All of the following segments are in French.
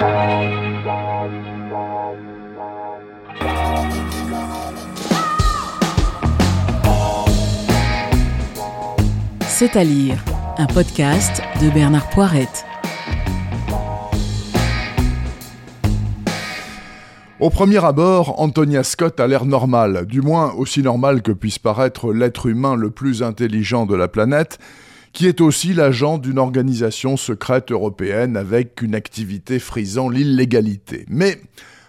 C'est à lire, un podcast de Bernard Poirette. Au premier abord, Antonia Scott a l'air normal, du moins aussi normal que puisse paraître l'être humain le plus intelligent de la planète, qui est aussi l'agent d'une organisation secrète européenne avec une activité frisant l'illégalité. Mais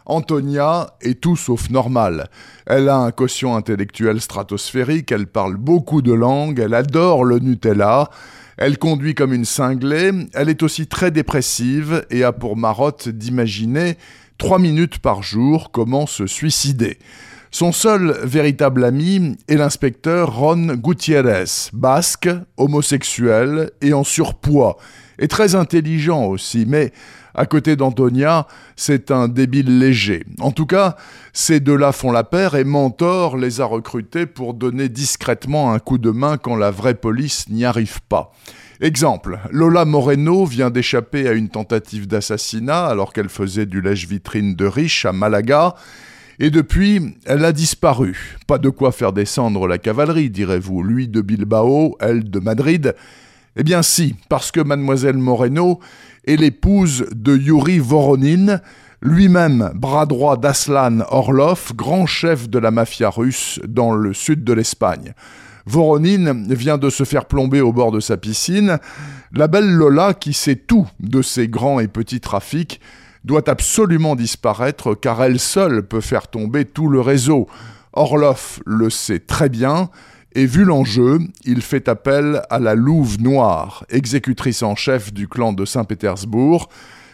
Antonia est tout sauf normale. Elle a un quotient intellectuel stratosphérique, elle parle beaucoup de langues, elle adore le Nutella, elle conduit comme une cinglée, elle est aussi très dépressive et a pour marotte d'imaginer trois minutes par jour comment se suicider. Son seul véritable ami est l'inspecteur Ron Gutiérrez, basque, homosexuel et en surpoids, et très intelligent aussi, mais à côté d'Antonia, c'est un débile léger. En tout cas, ces deux-là font la paire et Mentor les a recrutés pour donner discrètement un coup de main quand la vraie police n'y arrive pas. Exemple, Lola Moreno vient d'échapper à une tentative d'assassinat alors qu'elle faisait du lèche-vitrine de riche à Malaga. Et depuis, elle a disparu. Pas de quoi faire descendre la cavalerie, direz-vous. Lui de Bilbao, elle de Madrid. Eh bien si, parce que mademoiselle Moreno est l'épouse de Yuri Voronin, lui-même bras droit d'Aslan Orlov, grand chef de la mafia russe dans le sud de l'Espagne. Voronin vient de se faire plomber au bord de sa piscine. La belle Lola, qui sait tout de ses grands et petits trafics, doit absolument disparaître car elle seule peut faire tomber tout le réseau. Orloff le sait très bien, et vu l'enjeu, il fait appel à la Louve Noire, exécutrice en chef du clan de Saint-Pétersbourg,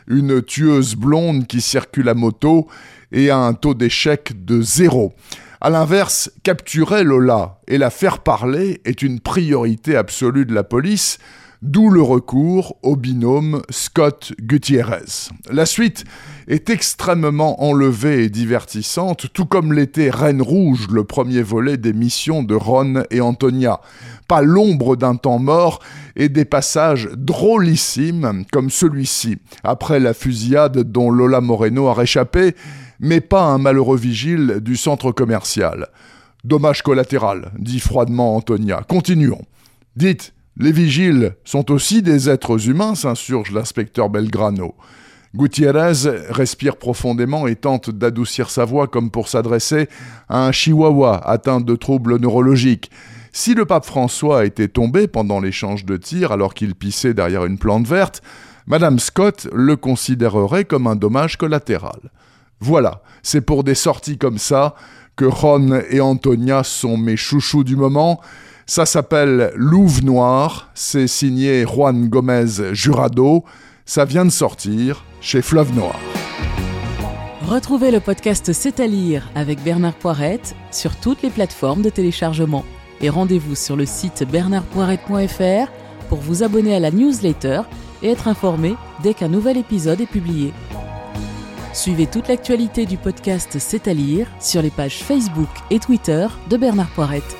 une tueuse blonde qui circule à moto et a un taux d'échec de zéro. A l'inverse, capturer Lola et la faire parler est une priorité absolue de la police, d'où le recours au binôme Scott-Gutierrez. La suite est extrêmement enlevée et divertissante, tout comme l'était Reine Rouge, le premier volet des missions de Ron et Antonia. Pas l'ombre d'un temps mort et des passages drôlissimes comme celui-ci, après la fusillade dont Lola Moreno a réchappé, mais pas un malheureux vigile du centre commercial. Dommage collatéral, dit froidement Antonia. Continuons. Dites, les vigiles sont aussi des êtres humains, s'insurge l'inspecteur Belgrano. Gutiérrez respire profondément et tente d'adoucir sa voix comme pour s'adresser à un chihuahua atteint de troubles neurologiques. Si le pape François était tombé pendant l'échange de tirs alors qu'il pissait derrière une plante verte, Madame Scott le considérerait comme un dommage collatéral. Voilà, c'est pour des sorties comme ça que Ron et Antonia sont mes chouchous du moment. Ça s'appelle Louve Noir, c'est signé Juan Gomez Jurado, ça vient de sortir chez Fleuve Noir. Retrouvez le podcast C'est à lire avec Bernard Poirette sur toutes les plateformes de téléchargement. Et rendez-vous sur le site bernardpoirette.fr pour vous abonner à la newsletter et être informé dès qu'un nouvel épisode est publié. Suivez toute l'actualité du podcast C'est à lire sur les pages Facebook et Twitter de Bernard Poirette.